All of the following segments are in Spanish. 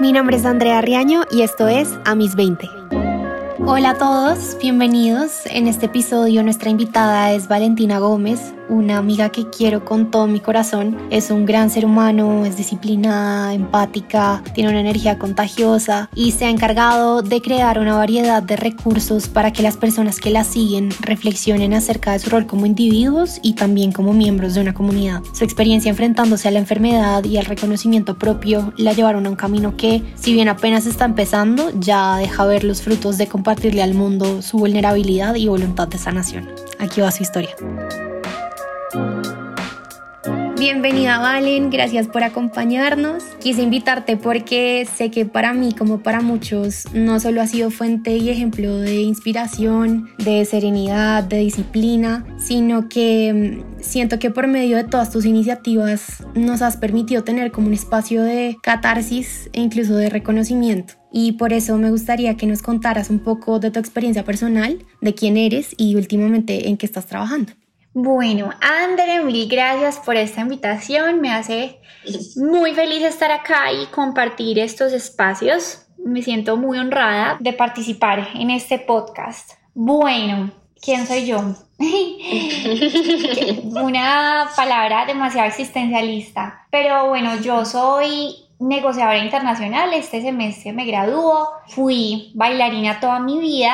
Mi nombre es Andrea Riaño y esto es A mis 20. Hola a todos, bienvenidos. En este episodio nuestra invitada es Valentina Gómez, una amiga que quiero con todo mi corazón. Es un gran ser humano, es disciplinada, empática, tiene una energía contagiosa y se ha encargado de crear una variedad de recursos para que las personas que la siguen reflexionen acerca de su rol como individuos y también como miembros de una comunidad. Su experiencia enfrentándose a la enfermedad y al reconocimiento propio la llevaron a un camino que, si bien apenas está empezando, ya deja ver los frutos de al mundo su vulnerabilidad y voluntad de sanación. Aquí va su historia. Bienvenida Valen, gracias por acompañarnos. Quise invitarte porque sé que para mí, como para muchos, no solo ha sido fuente y ejemplo de inspiración, de serenidad, de disciplina, sino que mm, siento que por medio de todas tus iniciativas nos has permitido tener como un espacio de catarsis e incluso de reconocimiento. Y por eso me gustaría que nos contaras un poco de tu experiencia personal, de quién eres y últimamente en qué estás trabajando. Bueno, André, mil gracias por esta invitación. Me hace muy feliz estar acá y compartir estos espacios. Me siento muy honrada de participar en este podcast. Bueno, ¿quién soy yo? Una palabra demasiado existencialista. Pero bueno, yo soy negociadora internacional. Este semestre me graduó. Fui bailarina toda mi vida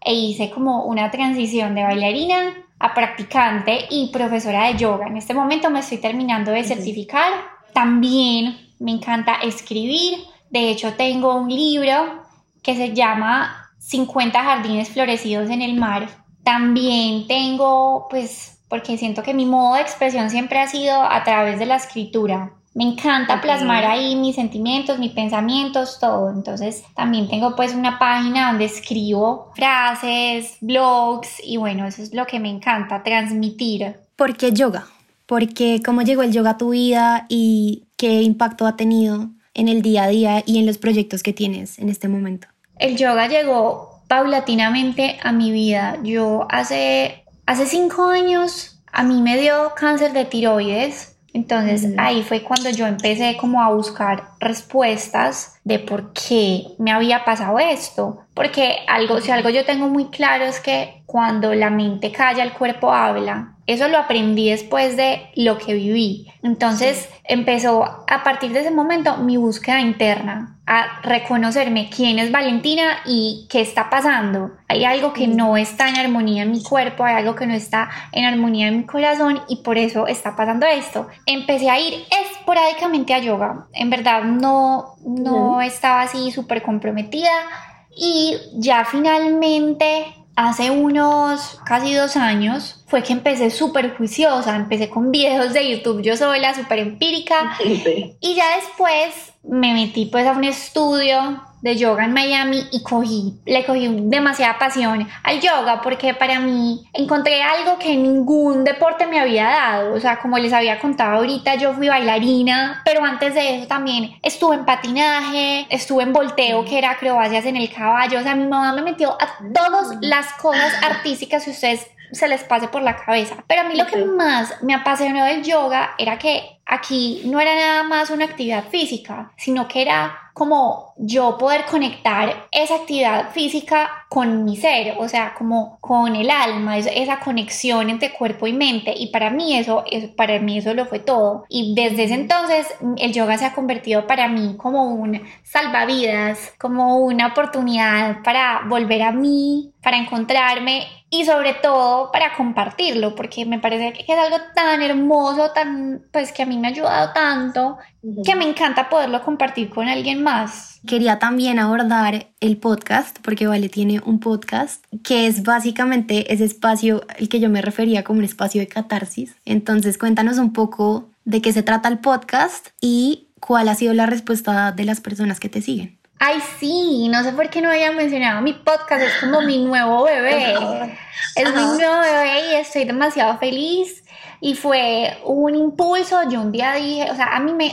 e hice como una transición de bailarina a practicante y profesora de yoga. En este momento me estoy terminando de certificar. También me encanta escribir. De hecho, tengo un libro que se llama 50 jardines florecidos en el mar. También tengo, pues, porque siento que mi modo de expresión siempre ha sido a través de la escritura. Me encanta plasmar ahí mis sentimientos, mis pensamientos, todo. Entonces también tengo pues una página donde escribo frases, blogs y bueno, eso es lo que me encanta, transmitir. ¿Por qué yoga? Porque cómo llegó el yoga a tu vida y qué impacto ha tenido en el día a día y en los proyectos que tienes en este momento. El yoga llegó paulatinamente a mi vida. Yo hace, hace cinco años a mí me dio cáncer de tiroides entonces ahí fue cuando yo empecé como a buscar respuestas de por qué me había pasado esto. Porque algo, si algo yo tengo muy claro es que cuando la mente calla, el cuerpo habla. Eso lo aprendí después de lo que viví. Entonces empezó a partir de ese momento mi búsqueda interna, a reconocerme quién es Valentina y qué está pasando. Hay algo que no está en armonía en mi cuerpo, hay algo que no está en armonía en mi corazón y por eso está pasando esto. Empecé a ir esporádicamente a yoga. En verdad no, no estaba así súper comprometida y ya finalmente hace unos casi dos años fue que empecé súper juiciosa, empecé con videos de YouTube yo sola, súper empírica. Y ya después me metí pues a un estudio de yoga en Miami y cogí, le cogí demasiada pasión al yoga porque para mí encontré algo que ningún deporte me había dado. O sea, como les había contado ahorita, yo fui bailarina, pero antes de eso también estuve en patinaje, estuve en volteo, que era acrobacias en el caballo. O sea, mi mamá me metió a todas las cosas artísticas que ustedes se les pase por la cabeza. Pero a mí lo que más me apasionó del yoga era que aquí no era nada más una actividad física, sino que era como yo poder conectar esa actividad física con mi ser, o sea, como con el alma, esa conexión entre cuerpo y mente. Y para mí eso, para mí eso lo fue todo. Y desde ese entonces el yoga se ha convertido para mí como un salvavidas, como una oportunidad para volver a mí, para encontrarme y sobre todo para compartirlo, porque me parece que es algo tan hermoso, tan, pues que a mí me ha ayudado tanto, que me encanta poderlo compartir con alguien más. Quería también abordar el podcast, porque Vale tiene un podcast que es básicamente ese espacio el que yo me refería como un espacio de catarsis. Entonces cuéntanos un poco de qué se trata el podcast y cuál ha sido la respuesta de las personas que te siguen. Ay, sí, no sé por qué no había mencionado mi podcast, es como mi nuevo bebé. Es mi nuevo bebé y estoy demasiado feliz. Y fue un impulso, yo un día dije, o sea, a mí me,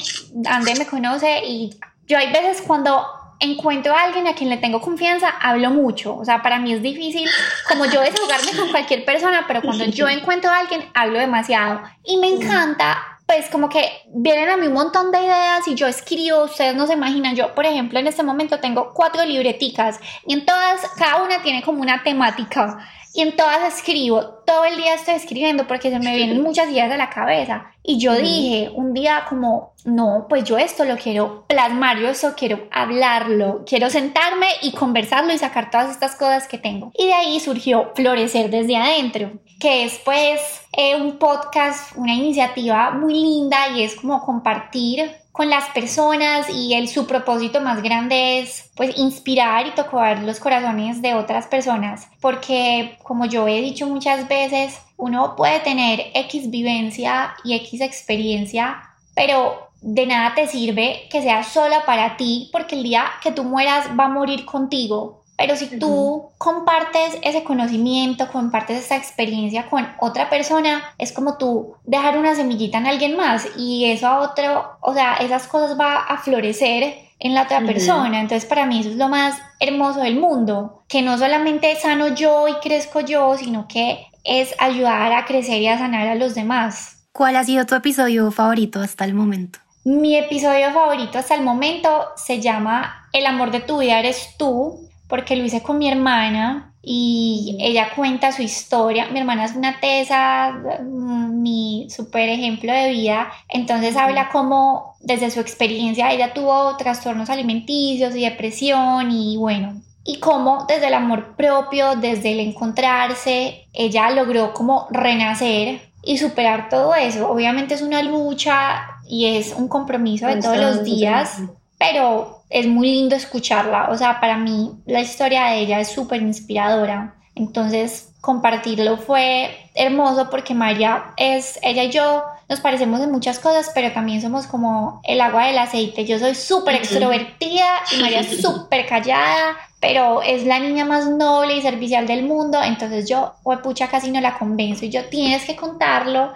André me conoce y yo hay veces cuando encuentro a alguien a quien le tengo confianza, hablo mucho. O sea, para mí es difícil como yo desahogarme con cualquier persona, pero cuando yo encuentro a alguien, hablo demasiado. Y me encanta pues como que vienen a mí un montón de ideas y yo escribo, ustedes no se imaginan, yo por ejemplo en este momento tengo cuatro libreticas y en todas, cada una tiene como una temática y en todas escribo, todo el día estoy escribiendo porque se me vienen muchas ideas a la cabeza. Y yo dije un día como, no, pues yo esto lo quiero plasmar, yo eso quiero hablarlo, quiero sentarme y conversarlo y sacar todas estas cosas que tengo. Y de ahí surgió Florecer desde adentro, que es pues eh, un podcast, una iniciativa muy linda y es como compartir con las personas y el, su propósito más grande es pues inspirar y tocar los corazones de otras personas. Porque como yo he dicho muchas veces uno puede tener X vivencia y X experiencia pero de nada te sirve que sea sola para ti porque el día que tú mueras va a morir contigo pero si tú compartes ese conocimiento, compartes esa experiencia con otra persona, es como tú dejar una semillita en alguien más y eso a otro, o sea, esas cosas va a florecer en la otra persona. Entonces para mí eso es lo más hermoso del mundo, que no solamente sano yo y crezco yo, sino que es ayudar a crecer y a sanar a los demás. ¿Cuál ha sido tu episodio favorito hasta el momento? Mi episodio favorito hasta el momento se llama El amor de tu vida eres tú porque lo hice con mi hermana y ella cuenta su historia. Mi hermana es una tesa, mm, mi super ejemplo de vida, entonces habla como desde su experiencia ella tuvo trastornos alimenticios y depresión y bueno, y cómo desde el amor propio, desde el encontrarse, ella logró como renacer y superar todo eso. Obviamente es una lucha y es un compromiso de todos los días, pero es muy lindo escucharla. O sea, para mí la historia de ella es súper inspiradora. Entonces, compartirlo fue hermoso porque María es, ella y yo nos parecemos en muchas cosas, pero también somos como el agua del aceite. Yo soy súper extrovertida y María es súper callada, pero es la niña más noble y servicial del mundo. Entonces yo, o pucha, casi no la convenzo y yo tienes que contarlo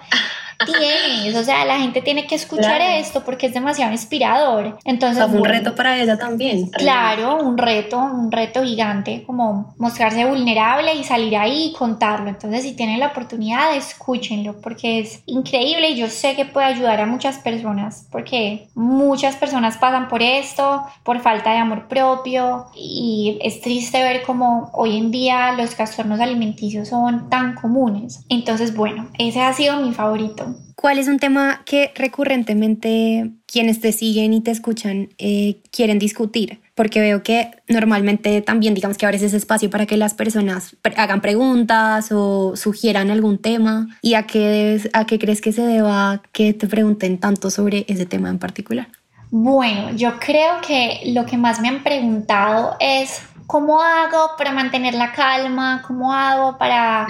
tienes, o sea, la gente tiene que escuchar esto porque es demasiado inspirador. Entonces, un reto para ella también. Claro, un reto, un reto gigante, como mostrarse vulnerable y salir ahí y contarlo. Entonces, si tienen la oportunidad, escúchenlo porque es increíble y yo sé que puede ayudar a muchas personas porque muchas personas pasan por esto, por falta de amor propio y es triste ver cómo hoy en día los trastornos alimenticios son tan comunes. Entonces, bueno, ese ha sido mi favorito. ¿Cuál es un tema que recurrentemente quienes te siguen y te escuchan eh, quieren discutir? Porque veo que normalmente también digamos que abres ese espacio para que las personas hagan preguntas o sugieran algún tema. ¿Y a qué, a qué crees que se deba que te pregunten tanto sobre ese tema en particular? Bueno, yo creo que lo que más me han preguntado es ¿cómo hago para mantener la calma? ¿Cómo hago para,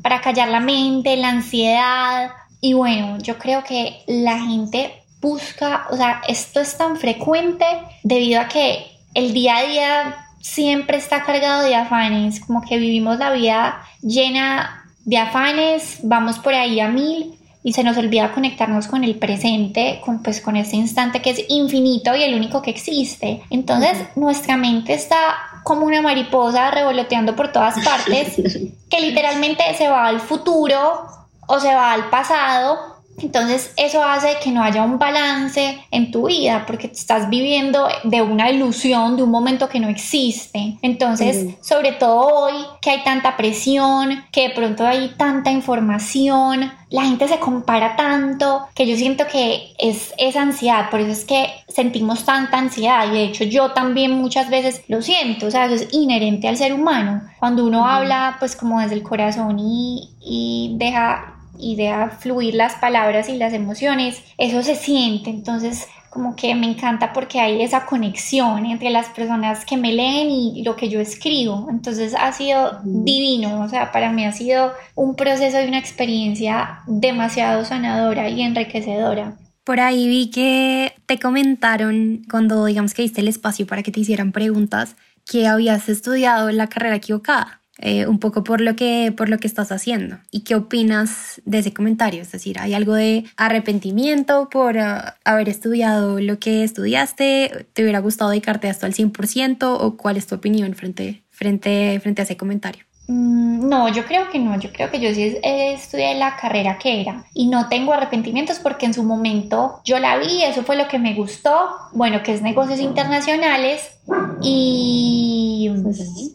para callar la mente, la ansiedad? Y bueno, yo creo que la gente busca, o sea, esto es tan frecuente debido a que el día a día siempre está cargado de afanes, como que vivimos la vida llena de afanes, vamos por ahí a mil y se nos olvida conectarnos con el presente, con, pues con ese instante que es infinito y el único que existe. Entonces nuestra mente está como una mariposa revoloteando por todas partes, que literalmente se va al futuro o se va al pasado. Entonces eso hace que no haya un balance en tu vida porque estás viviendo de una ilusión, de un momento que no existe. Entonces, sobre todo hoy que hay tanta presión, que de pronto hay tanta información, la gente se compara tanto que yo siento que es esa ansiedad, por eso es que sentimos tanta ansiedad y de hecho yo también muchas veces lo siento, o sea, eso es inherente al ser humano. Cuando uno habla pues como desde el corazón y, y deja y deja fluir las palabras y las emociones, eso se siente. Entonces, como que me encanta porque hay esa conexión entre las personas que me leen y lo que yo escribo. Entonces ha sido divino, o sea, para mí ha sido un proceso y una experiencia demasiado sanadora y enriquecedora. Por ahí vi que te comentaron cuando digamos que diste el espacio para que te hicieran preguntas que habías estudiado la carrera equivocada. Eh, un poco por lo, que, por lo que estás haciendo. ¿Y qué opinas de ese comentario? Es decir, ¿hay algo de arrepentimiento por ah, haber estudiado lo que estudiaste? ¿Te hubiera gustado dedicarte a esto al 100%? ¿O cuál es tu opinión frente, frente, frente a ese comentario? Mm, no, yo creo que no, yo creo que yo sí estudié la carrera que era y no tengo arrepentimientos porque en su momento yo la vi, eso fue lo que me gustó, bueno, que es negocios internacionales y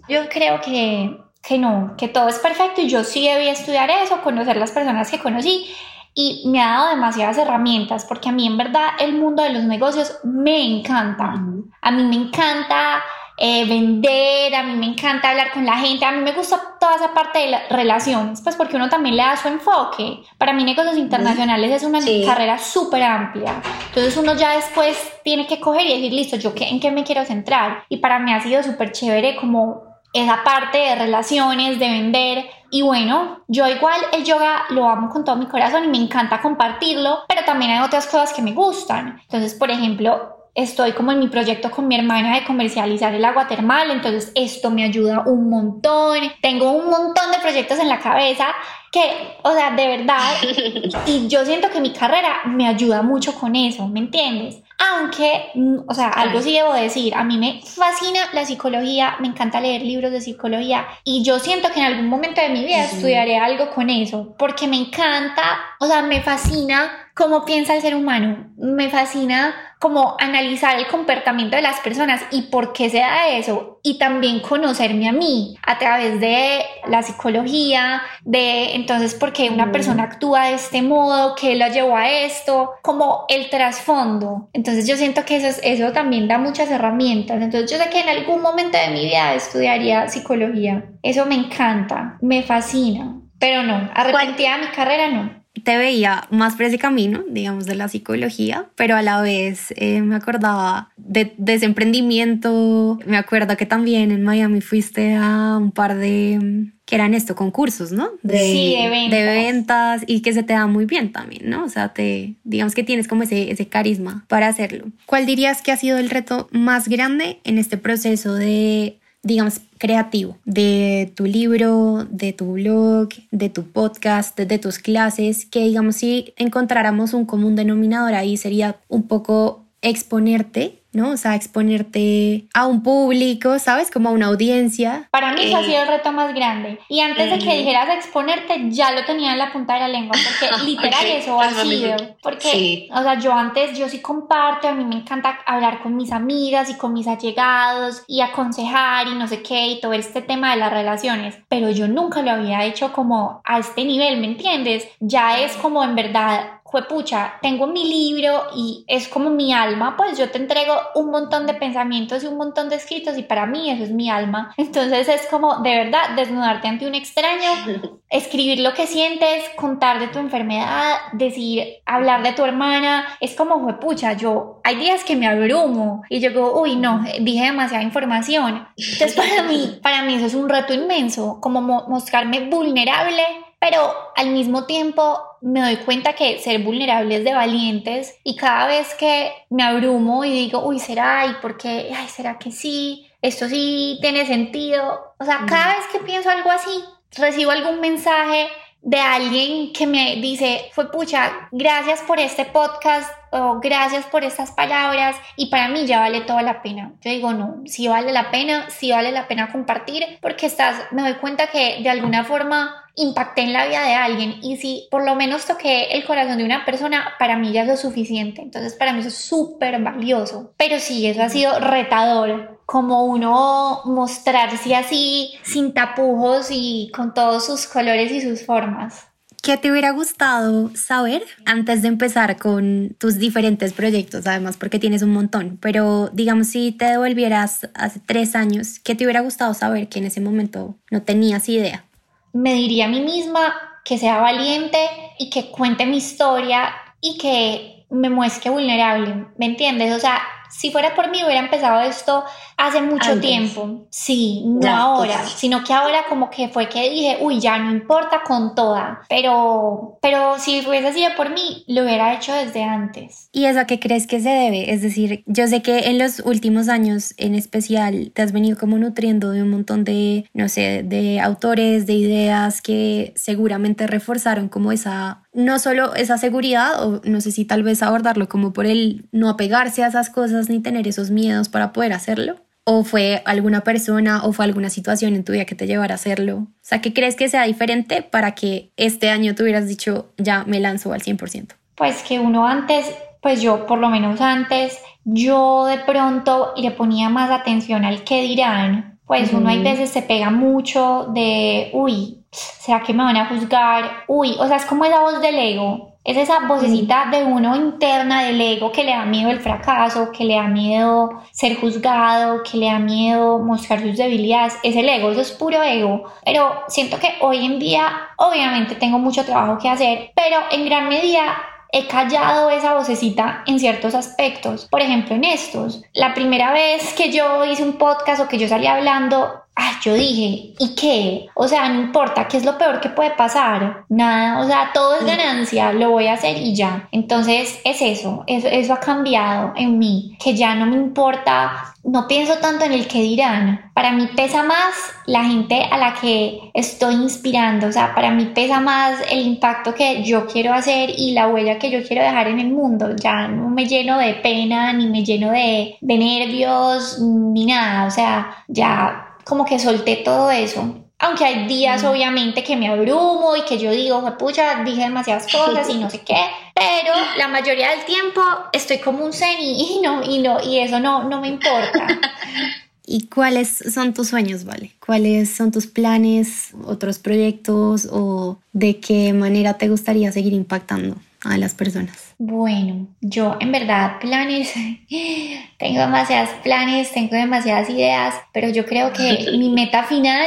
yo creo que, que no, que todo es perfecto y yo sí debía estudiar eso, conocer las personas que conocí y me ha dado demasiadas herramientas porque a mí en verdad el mundo de los negocios me encanta. A mí me encanta eh, vender, a mí me encanta hablar con la gente, a mí me gusta toda esa parte de las relaciones, pues porque uno también le da su enfoque. Para mí negocios internacionales es una carrera súper amplia, entonces uno ya después tiene que coger y decir, listo, yo qué, en qué me quiero centrar. Y para mí ha sido súper chévere como esa parte de relaciones, de vender. Y bueno, yo igual el yoga lo amo con todo mi corazón y me encanta compartirlo, pero también hay otras cosas que me gustan. Entonces, por ejemplo, estoy como en mi proyecto con mi hermana de comercializar el agua termal, entonces esto me ayuda un montón. Tengo un montón de proyectos en la cabeza que, o sea, de verdad, y yo siento que mi carrera me ayuda mucho con eso, ¿me entiendes? Aunque, mm, o sea, algo sí debo decir, a mí me fascina la psicología, me encanta leer libros de psicología y yo siento que en algún momento de mi vida estudiaré algo con eso, porque me encanta, o sea, me fascina cómo piensa el ser humano, me fascina como analizar el comportamiento de las personas y por qué se da eso y también conocerme a mí a través de la psicología, de entonces por qué una persona actúa de este modo, qué la llevó a esto, como el trasfondo. Entonces yo siento que eso, eso también da muchas herramientas. Entonces yo sé que en algún momento de mi vida estudiaría psicología. Eso me encanta, me fascina, pero no, arrepentida de mi carrera no te veía más por ese camino, digamos, de la psicología, pero a la vez eh, me acordaba de, ese emprendimiento. Me acuerdo que también en Miami fuiste a un par de, que eran esto, concursos, ¿no? De, sí, de ventas. De ventas y que se te da muy bien también, ¿no? O sea, te, digamos que tienes como ese, ese carisma para hacerlo. ¿Cuál dirías que ha sido el reto más grande en este proceso de digamos, creativo de tu libro, de tu blog, de tu podcast, de, tus clases, que digamos si encontráramos un común denominador ahí sería un poco exponerte ¿no? O sea, exponerte a un público, ¿sabes? Como a una audiencia. Para mí eso ha sido el reto más grande. Y antes de que dijeras exponerte, ya lo tenía en la punta de la lengua, porque literal eso ha sido. Porque, o sea, yo antes, yo sí comparto, a mí me encanta hablar con mis amigas y con mis allegados y aconsejar y no sé qué y todo este tema de las relaciones, pero yo nunca lo había hecho como a este nivel, ¿me entiendes? Ya es como en verdad pucha, tengo mi libro y es como mi alma, pues yo te entrego un montón de pensamientos y un montón de escritos y para mí eso es mi alma. Entonces es como de verdad desnudarte ante un extraño, escribir lo que sientes, contar de tu enfermedad, decir, hablar de tu hermana, es como pucha, yo hay días que me abrumo y yo digo, uy, no, dije demasiada información. Entonces para mí, para mí eso es un reto inmenso, como mostrarme vulnerable pero al mismo tiempo me doy cuenta que ser vulnerable es de valientes y cada vez que me abrumo y digo, uy, ¿será? ¿Y por qué? Ay, ¿será que sí? Esto sí tiene sentido. O sea, cada vez que pienso algo así, recibo algún mensaje de alguien que me dice, fue pucha, gracias por este podcast o gracias por estas palabras y para mí ya vale toda la pena. Yo digo, no, si vale la pena, si vale la pena compartir porque estás, me doy cuenta que de alguna forma impacté en la vida de alguien y si por lo menos toqué el corazón de una persona, para mí ya es lo suficiente. Entonces para mí eso es súper valioso. Pero sí, eso ha sido retador, como uno mostrarse así sin tapujos y con todos sus colores y sus formas. ¿Qué te hubiera gustado saber antes de empezar con tus diferentes proyectos? Además, porque tienes un montón, pero digamos, si te devolvieras hace tres años, ¿qué te hubiera gustado saber que en ese momento no tenías idea? Me diría a mí misma que sea valiente y que cuente mi historia y que me muestre vulnerable, ¿me entiendes? O sea, si fuera por mí hubiera empezado esto hace mucho tiempo. Sí, no ahora, sino que ahora como que fue que dije, uy, ya no importa con toda, pero, pero si fuese sido por mí, lo hubiera hecho desde antes. ¿Y eso a qué crees que se debe? Es decir, yo sé que en los últimos años en especial te has venido como nutriendo de un montón de, no sé, de autores, de ideas que seguramente reforzaron como esa no solo esa seguridad, o no sé si tal vez abordarlo como por el no apegarse a esas cosas ni tener esos miedos para poder hacerlo, ¿O fue alguna persona o fue alguna situación en tu vida que te llevara a hacerlo? O sea, ¿qué crees que sea diferente para que este año tú hubieras dicho, ya me lanzo al 100%? Pues que uno antes, pues yo por lo menos antes, yo de pronto le ponía más atención al que dirán. Pues uno hay veces se pega mucho de, uy, ¿será que me van a juzgar? Uy, o sea, es como esa voz del ego es esa vocecita de uno interna del ego que le da miedo el fracaso, que le da miedo ser juzgado, que le da miedo mostrar sus debilidades. Es el ego, eso es puro ego. Pero siento que hoy en día, obviamente, tengo mucho trabajo que hacer, pero en gran medida he callado esa vocecita en ciertos aspectos. Por ejemplo, en estos. La primera vez que yo hice un podcast o que yo salí hablando, Ay, yo dije, ¿y qué? O sea, no importa, ¿qué es lo peor que puede pasar? Nada, o sea, todo es ganancia, lo voy a hacer y ya. Entonces es eso, eso, eso ha cambiado en mí, que ya no me importa, no pienso tanto en el que dirán. Para mí pesa más la gente a la que estoy inspirando, o sea, para mí pesa más el impacto que yo quiero hacer y la huella que yo quiero dejar en el mundo. Ya no me lleno de pena, ni me lleno de, de nervios, ni nada, o sea, ya como que solté todo eso. Aunque hay días, mm. obviamente, que me abrumo y que yo digo, pucha, dije demasiadas cosas y no sé qué, pero la mayoría del tiempo estoy como un zen y, no, y no, y eso no, no me importa. ¿Y cuáles son tus sueños, Vale? ¿Cuáles son tus planes, otros proyectos o de qué manera te gustaría seguir impactando a las personas? Bueno, yo en verdad planes, tengo demasiados planes, tengo demasiadas ideas, pero yo creo que mi meta final,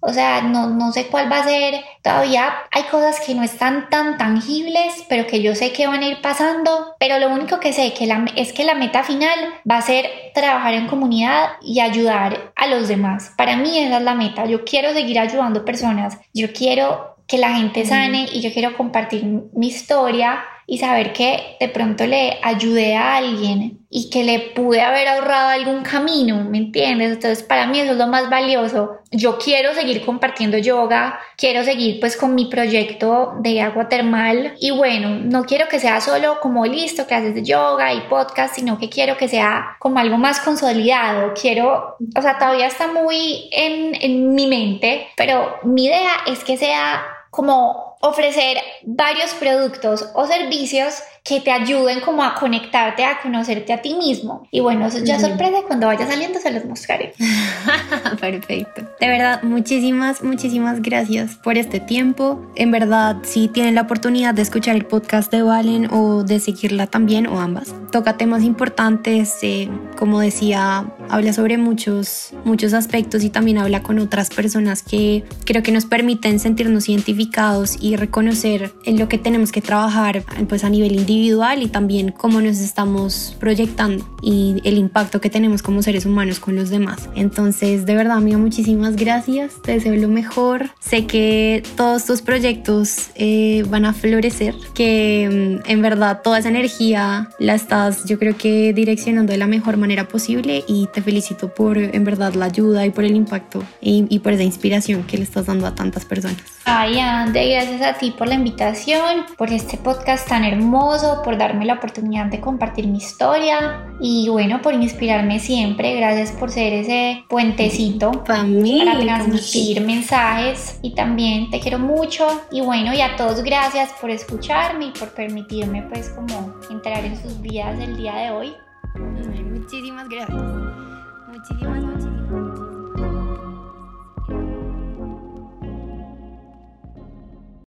o sea, no, no sé cuál va a ser, todavía hay cosas que no están tan tangibles, pero que yo sé que van a ir pasando, pero lo único que sé que la, es que la meta final va a ser trabajar en comunidad y ayudar a los demás. Para mí esa es la meta, yo quiero seguir ayudando personas, yo quiero que la gente sane y yo quiero compartir mi historia y saber que de pronto le ayudé a alguien y que le pude haber ahorrado algún camino, ¿me entiendes? Entonces para mí eso es lo más valioso. Yo quiero seguir compartiendo yoga, quiero seguir pues con mi proyecto de agua termal y bueno, no quiero que sea solo como listo, clases de yoga y podcast, sino que quiero que sea como algo más consolidado. Quiero, o sea, todavía está muy en, en mi mente, pero mi idea es que sea como ofrecer varios productos o servicios que te ayuden como a conectarte, a conocerte a ti mismo. Y bueno, eso ya sorpresa, cuando vaya saliendo se los mostraré. Perfecto. De verdad, muchísimas, muchísimas gracias por este tiempo. En verdad, si tienen la oportunidad de escuchar el podcast de Valen o de seguirla también o ambas, toca temas importantes, eh, como decía, habla sobre muchos, muchos aspectos y también habla con otras personas que creo que nos permiten sentirnos identificados y reconocer en lo que tenemos que trabajar pues a nivel individual individual y también cómo nos estamos proyectando y el impacto que tenemos como seres humanos con los demás. Entonces, de verdad, amiga, muchísimas gracias. Te deseo lo mejor. Sé que todos tus proyectos eh, van a florecer, que mm, en verdad toda esa energía la estás, yo creo que direccionando de la mejor manera posible y te felicito por en verdad la ayuda y por el impacto y, y por esa inspiración que le estás dando a tantas personas. Ay, Ande, gracias a ti por la invitación, por este podcast tan hermoso, por darme la oportunidad de compartir mi historia y bueno, por inspirarme siempre. Gracias por ser ese puentecito para transmitir mensajes y también te quiero mucho y bueno, y a todos gracias por escucharme y por permitirme pues como entrar en sus vidas el día de hoy. muchísimas gracias. Muchísimas, muchísimas.